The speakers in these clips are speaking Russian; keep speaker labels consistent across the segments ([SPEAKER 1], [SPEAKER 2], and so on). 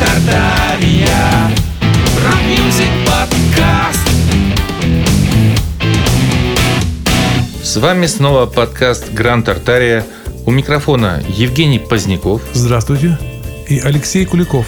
[SPEAKER 1] Тартария. Rock music подкаст.
[SPEAKER 2] С вами снова подкаст Гранд Тартария. У микрофона Евгений Поздняков.
[SPEAKER 3] Здравствуйте. И Алексей Куликов.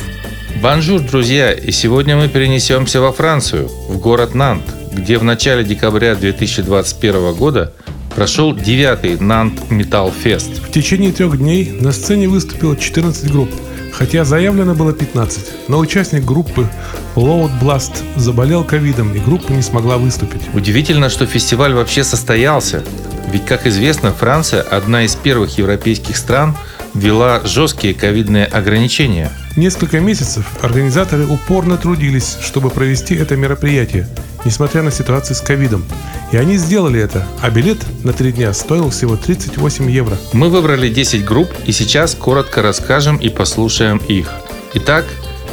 [SPEAKER 2] Bonjour, друзья! И сегодня мы перенесемся во Францию, в город Нант, где в начале декабря 2021 года прошел девятый Nantes Metal Fest.
[SPEAKER 3] В течение трех дней на сцене выступило 14 групп, хотя заявлено было 15. Но участник группы Load Blast заболел ковидом, и группа не смогла выступить.
[SPEAKER 2] Удивительно, что фестиваль вообще состоялся. Ведь, как известно, Франция – одна из первых европейских стран, ввела жесткие ковидные ограничения.
[SPEAKER 3] Несколько месяцев организаторы упорно трудились, чтобы провести это мероприятие, несмотря на ситуацию с ковидом. И они сделали это, а билет на три дня стоил всего 38 евро.
[SPEAKER 2] Мы выбрали 10 групп и сейчас коротко расскажем и послушаем их. Итак,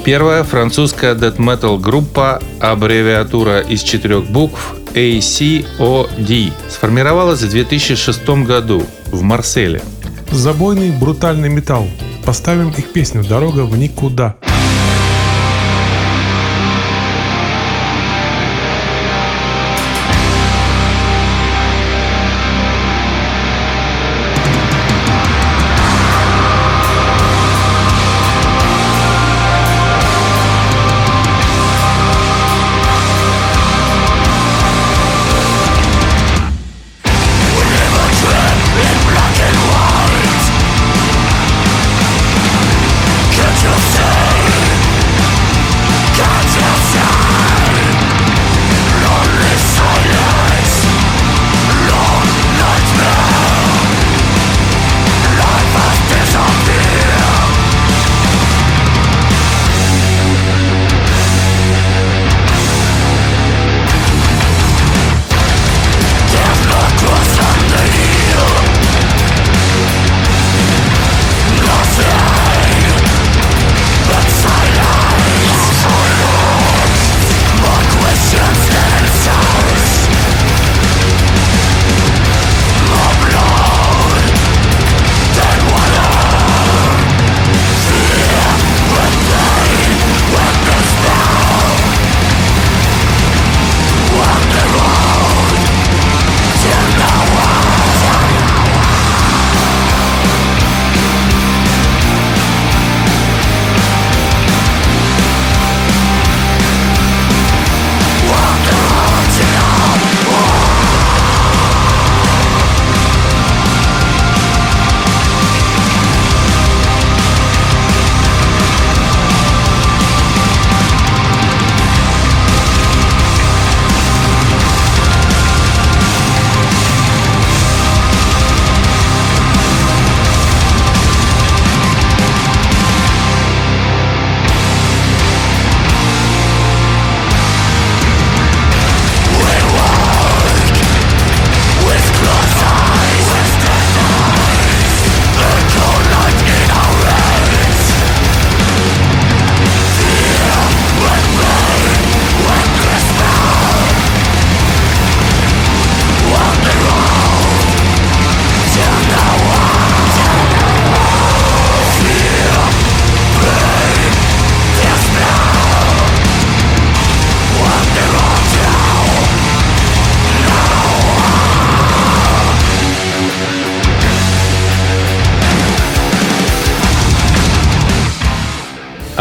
[SPEAKER 2] первая французская death metal группа, аббревиатура из четырех букв ACOD, сформировалась в 2006 году в Марселе.
[SPEAKER 3] Забойный брутальный металл. Поставим их песню «Дорога в никуда».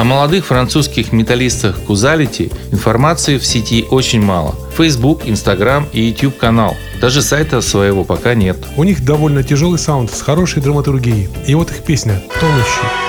[SPEAKER 2] Молодых французских металлистах Кузалити информации в сети очень мало. Facebook, Instagram и YouTube канал. Даже сайта своего пока нет.
[SPEAKER 3] У них довольно тяжелый саунд с хорошей драматургией. И вот их песня «Тонущий».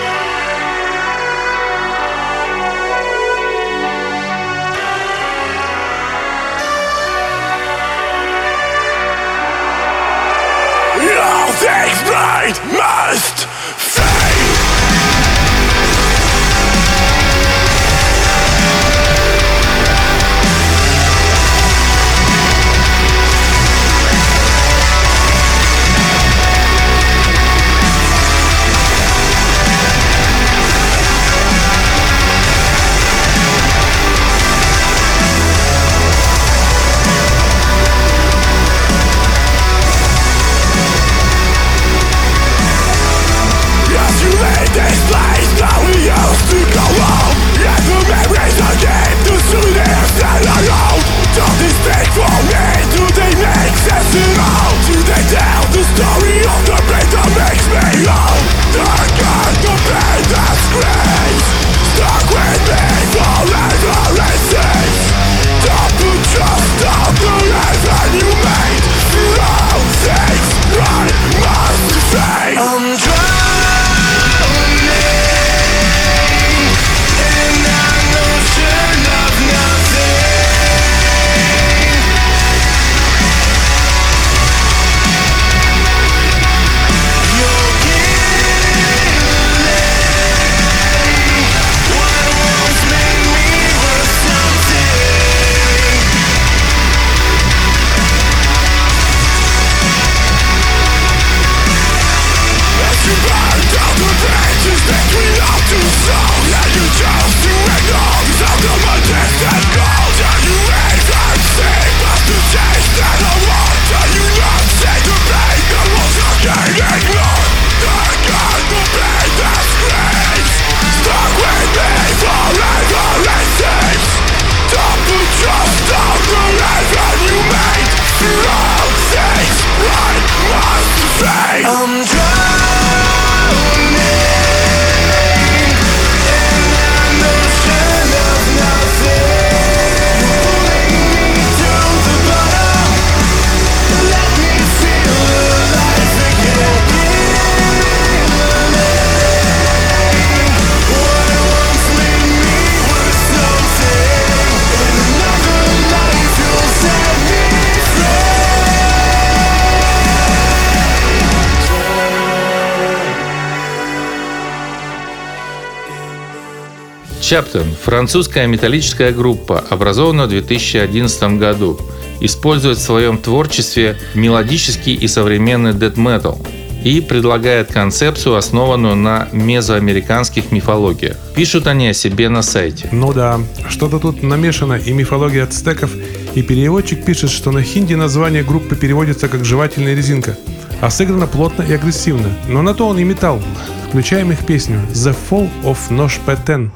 [SPEAKER 2] Чаптон – французская металлическая группа, образована в 2011 году. Использует в своем творчестве мелодический и современный дэт метал и предлагает концепцию, основанную на мезоамериканских мифологиях. Пишут они о себе на сайте.
[SPEAKER 1] Ну да, что-то тут намешано и мифология ацтеков, и переводчик пишет, что на хинди название группы переводится как «жевательная резинка», а сыграно плотно и агрессивно. Но на то он и металл. Включаем их песню «The Fall of Nosh Peten».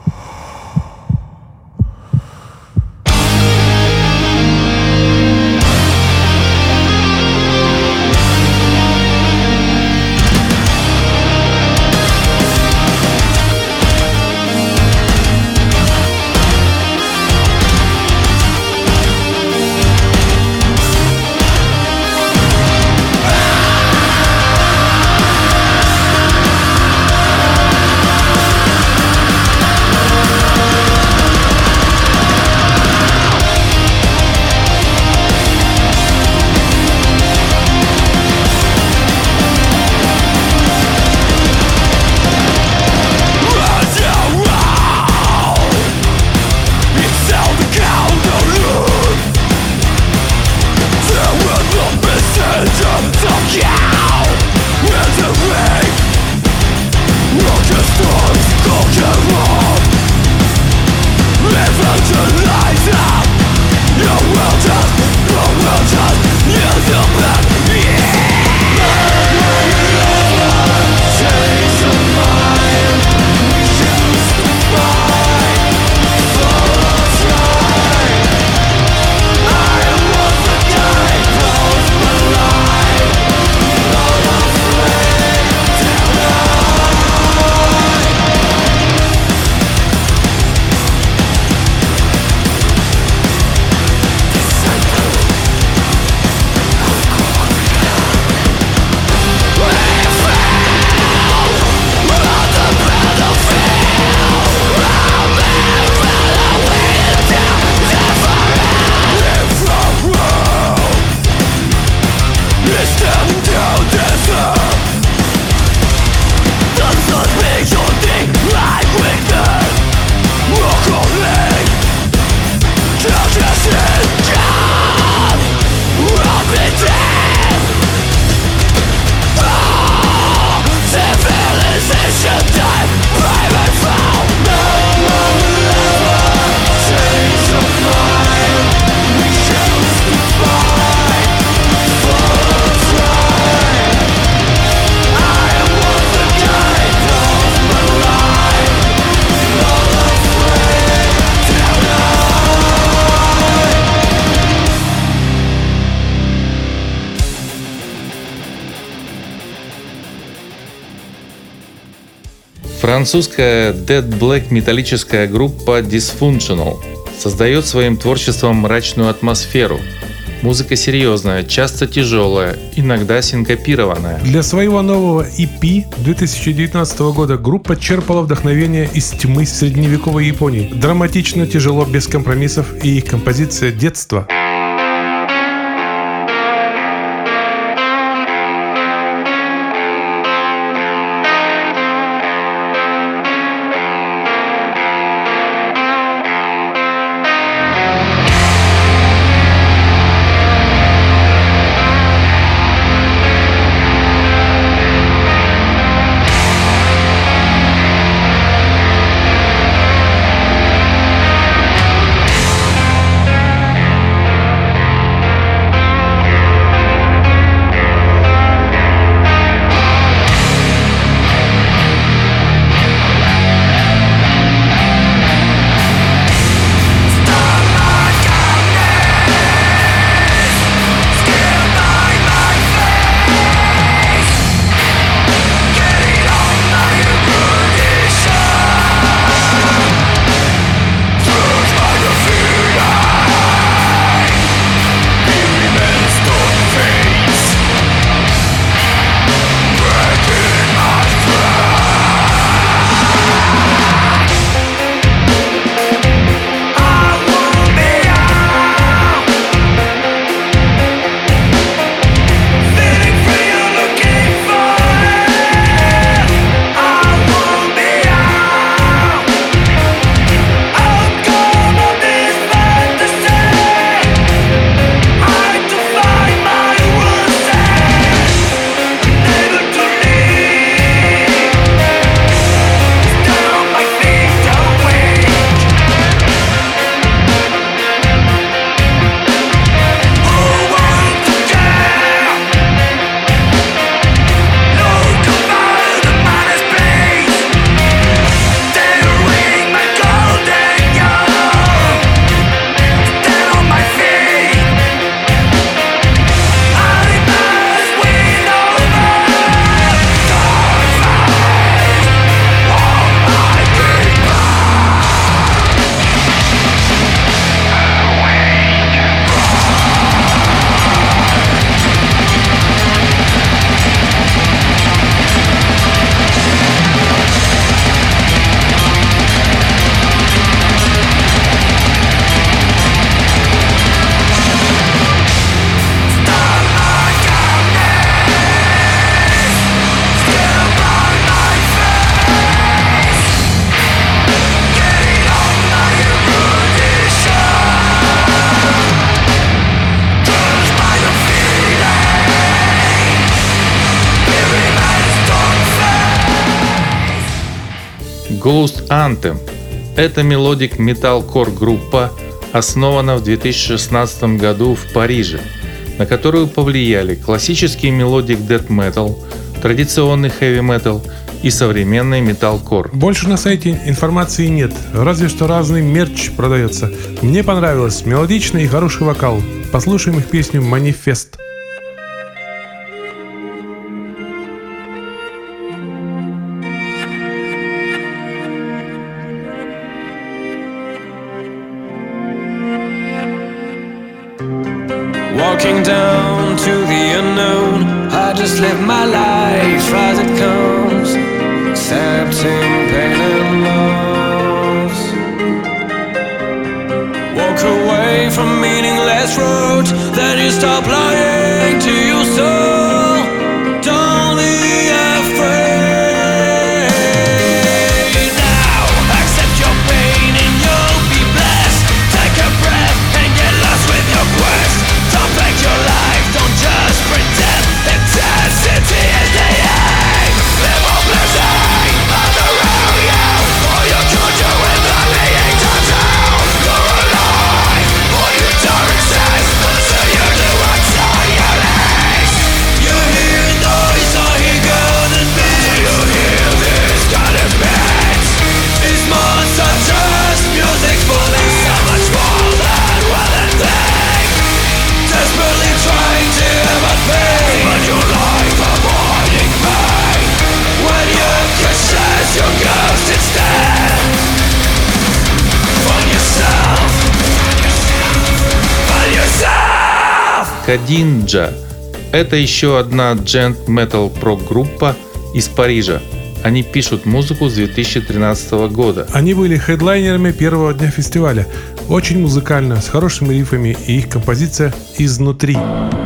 [SPEAKER 2] Французская Dead Black металлическая группа Dysfunctional создает своим творчеством мрачную атмосферу. Музыка серьезная, часто тяжелая, иногда синкопированная.
[SPEAKER 1] Для своего нового EP 2019 года группа черпала вдохновение из тьмы средневековой Японии. Драматично, тяжело, без компромиссов и их композиция «Детство».
[SPEAKER 2] Ghost Anthem – это melodic metalcore группа, основана в 2016 году в Париже, на которую повлияли классический melodic death metal, традиционный heavy metal и современный металкор.
[SPEAKER 3] Больше на сайте информации нет, разве что разный мерч продается. Мне понравилось, мелодичный и хороший вокал. Послушаем их песню «Манифест».
[SPEAKER 4] Meaningless roads, then you stop lying
[SPEAKER 2] Кадинджа – это еще одна джент метал прок группа из Парижа. Они пишут музыку с 2013 года.
[SPEAKER 3] Они были хедлайнерами первого дня фестиваля. Очень музыкально, с хорошими рифами и их композиция «Изнутри».
[SPEAKER 4] Thank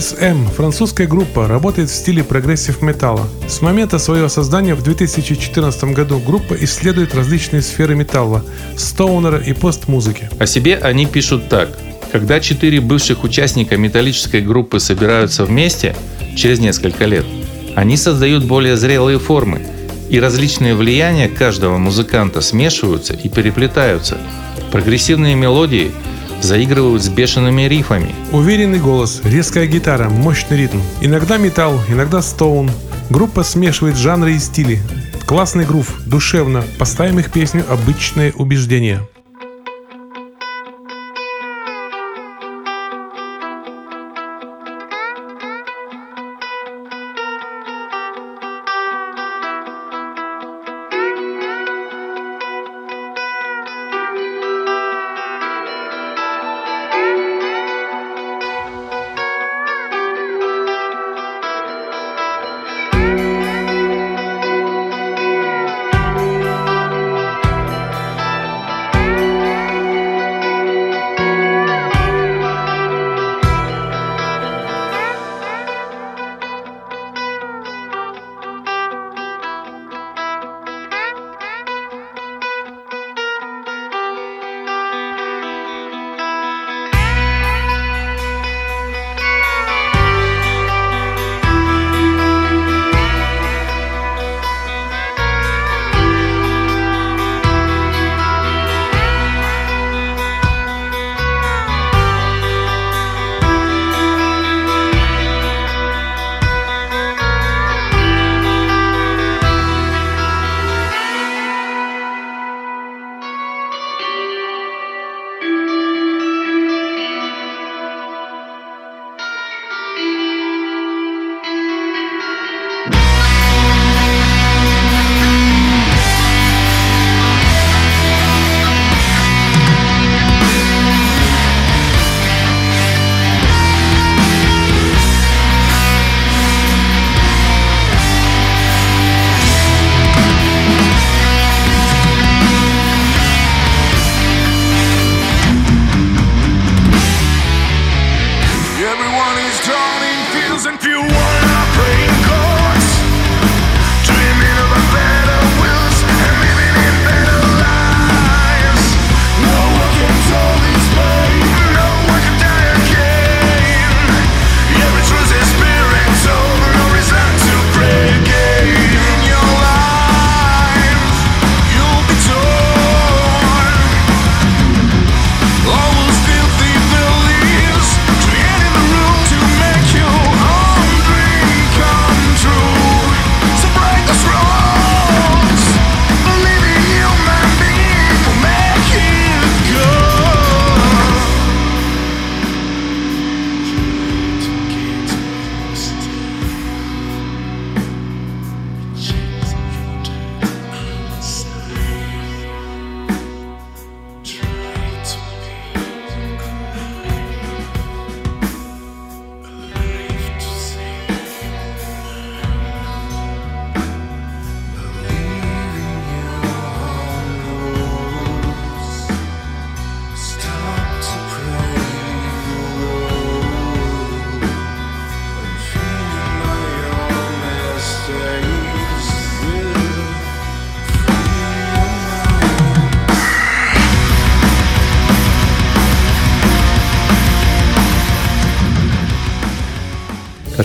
[SPEAKER 3] MSM – французская группа, работает в стиле progressive металла. С момента своего создания в 2014 году группа исследует различные сферы металла, стоунера и пост-музыки.
[SPEAKER 2] О себе они пишут так. Когда четыре бывших участника металлической группы собираются вместе через несколько лет, они создают более зрелые формы, и различные влияния каждого музыканта смешиваются и переплетаются. Прогрессивные мелодии заигрывают с бешеными рифами.
[SPEAKER 3] Уверенный голос, резкая гитара, мощный ритм. Иногда металл, иногда стоун. Группа смешивает жанры и стили. Классный грув, душевно. Поставим их песню «Обычное убеждение».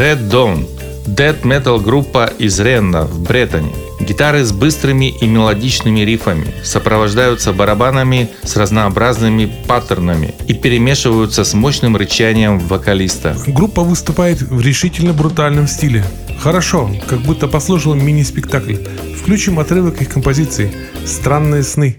[SPEAKER 2] Red Dawn – metal группа из Ренна в Бреттани. Гитары с быстрыми и мелодичными рифами сопровождаются барабанами с разнообразными паттернами и перемешиваются с мощным рычанием вокалиста.
[SPEAKER 3] Группа выступает в решительно брутальном стиле. Хорошо, как будто послушал мини-спектакль. Включим отрывок их композиции «Странные сны».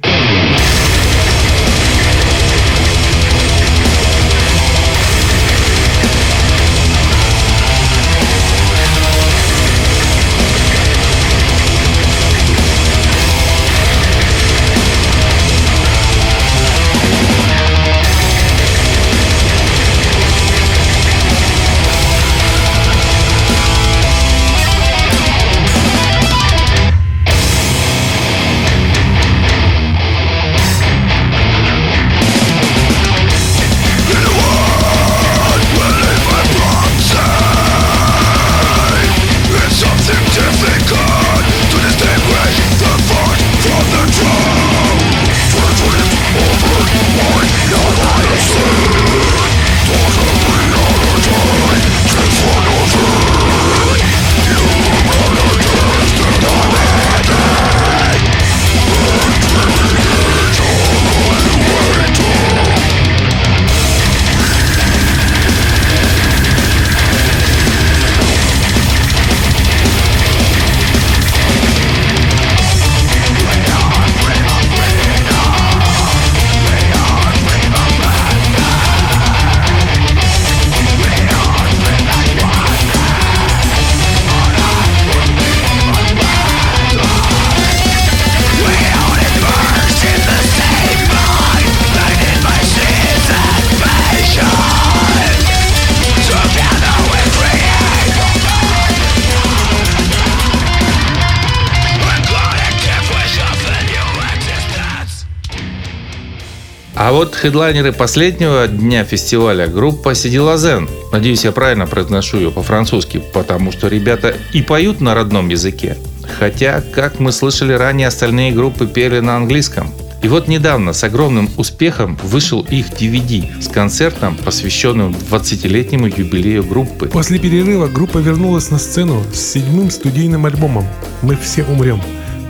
[SPEAKER 2] А вот хедлайнеры последнего дня фестиваля группа Сидилазен. Надеюсь, я правильно произношу ее по-французски, потому что ребята и поют на родном языке. Хотя, как мы слышали ранее, остальные группы пели на английском. И вот недавно с огромным успехом вышел их DVD с концертом, посвященным 20-летнему юбилею группы.
[SPEAKER 5] После перерыва группа вернулась на сцену с седьмым студийным альбомом «Мы все умрем».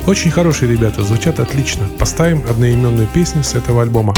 [SPEAKER 5] Очень хорошие ребята, звучат отлично. Поставим одноименную песню с этого альбома.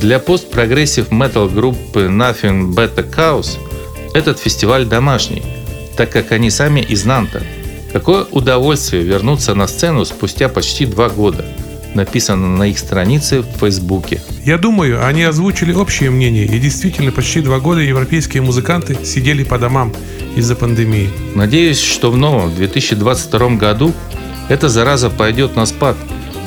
[SPEAKER 2] Для пост-прогрессив метал группы Nothing But a Chaos этот фестиваль домашний, так как они сами из Нанта. Какое удовольствие вернуться на сцену спустя почти два года. Написано на их странице в Фейсбуке.
[SPEAKER 5] Я думаю, они озвучили общее мнение, и действительно почти два года европейские музыканты сидели по домам из-за пандемии.
[SPEAKER 2] Надеюсь, что в новом 2022 году эта зараза пойдет на спад,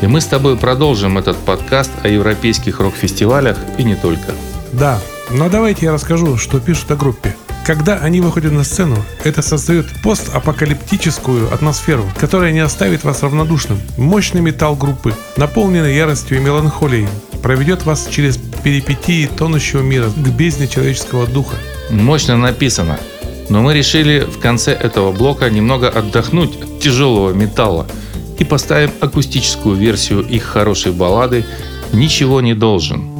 [SPEAKER 2] и мы с тобой продолжим этот подкаст о европейских рок-фестивалях и не только.
[SPEAKER 5] Да, но давайте я расскажу, что пишут о группе. Когда они выходят на сцену, это создает постапокалиптическую атмосферу, которая не оставит вас равнодушным. Мощный металл группы, наполненный яростью и меланхолией, проведет вас через перипетии тонущего мира к бездне человеческого духа.
[SPEAKER 2] Мощно написано. Но мы решили в конце этого блока немного отдохнуть от тяжелого металла и поставим акустическую версию их хорошей баллады «Ничего не должен».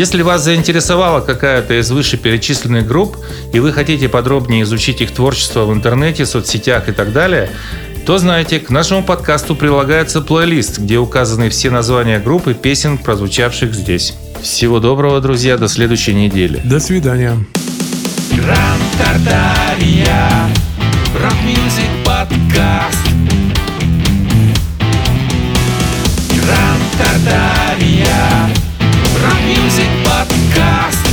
[SPEAKER 2] Если вас заинтересовала какая-то из вышеперечисленных групп, и вы хотите подробнее изучить их творчество в интернете, соцсетях и так далее, то знайте, к нашему подкасту прилагается плейлист, где указаны все названия групп и песен, прозвучавших здесь. Всего доброго, друзья, до следующей недели.
[SPEAKER 3] До свидания.
[SPEAKER 6] Гранд Тартария, rock music подкаст. Гранд Тартария, Рок-мюзик подкаст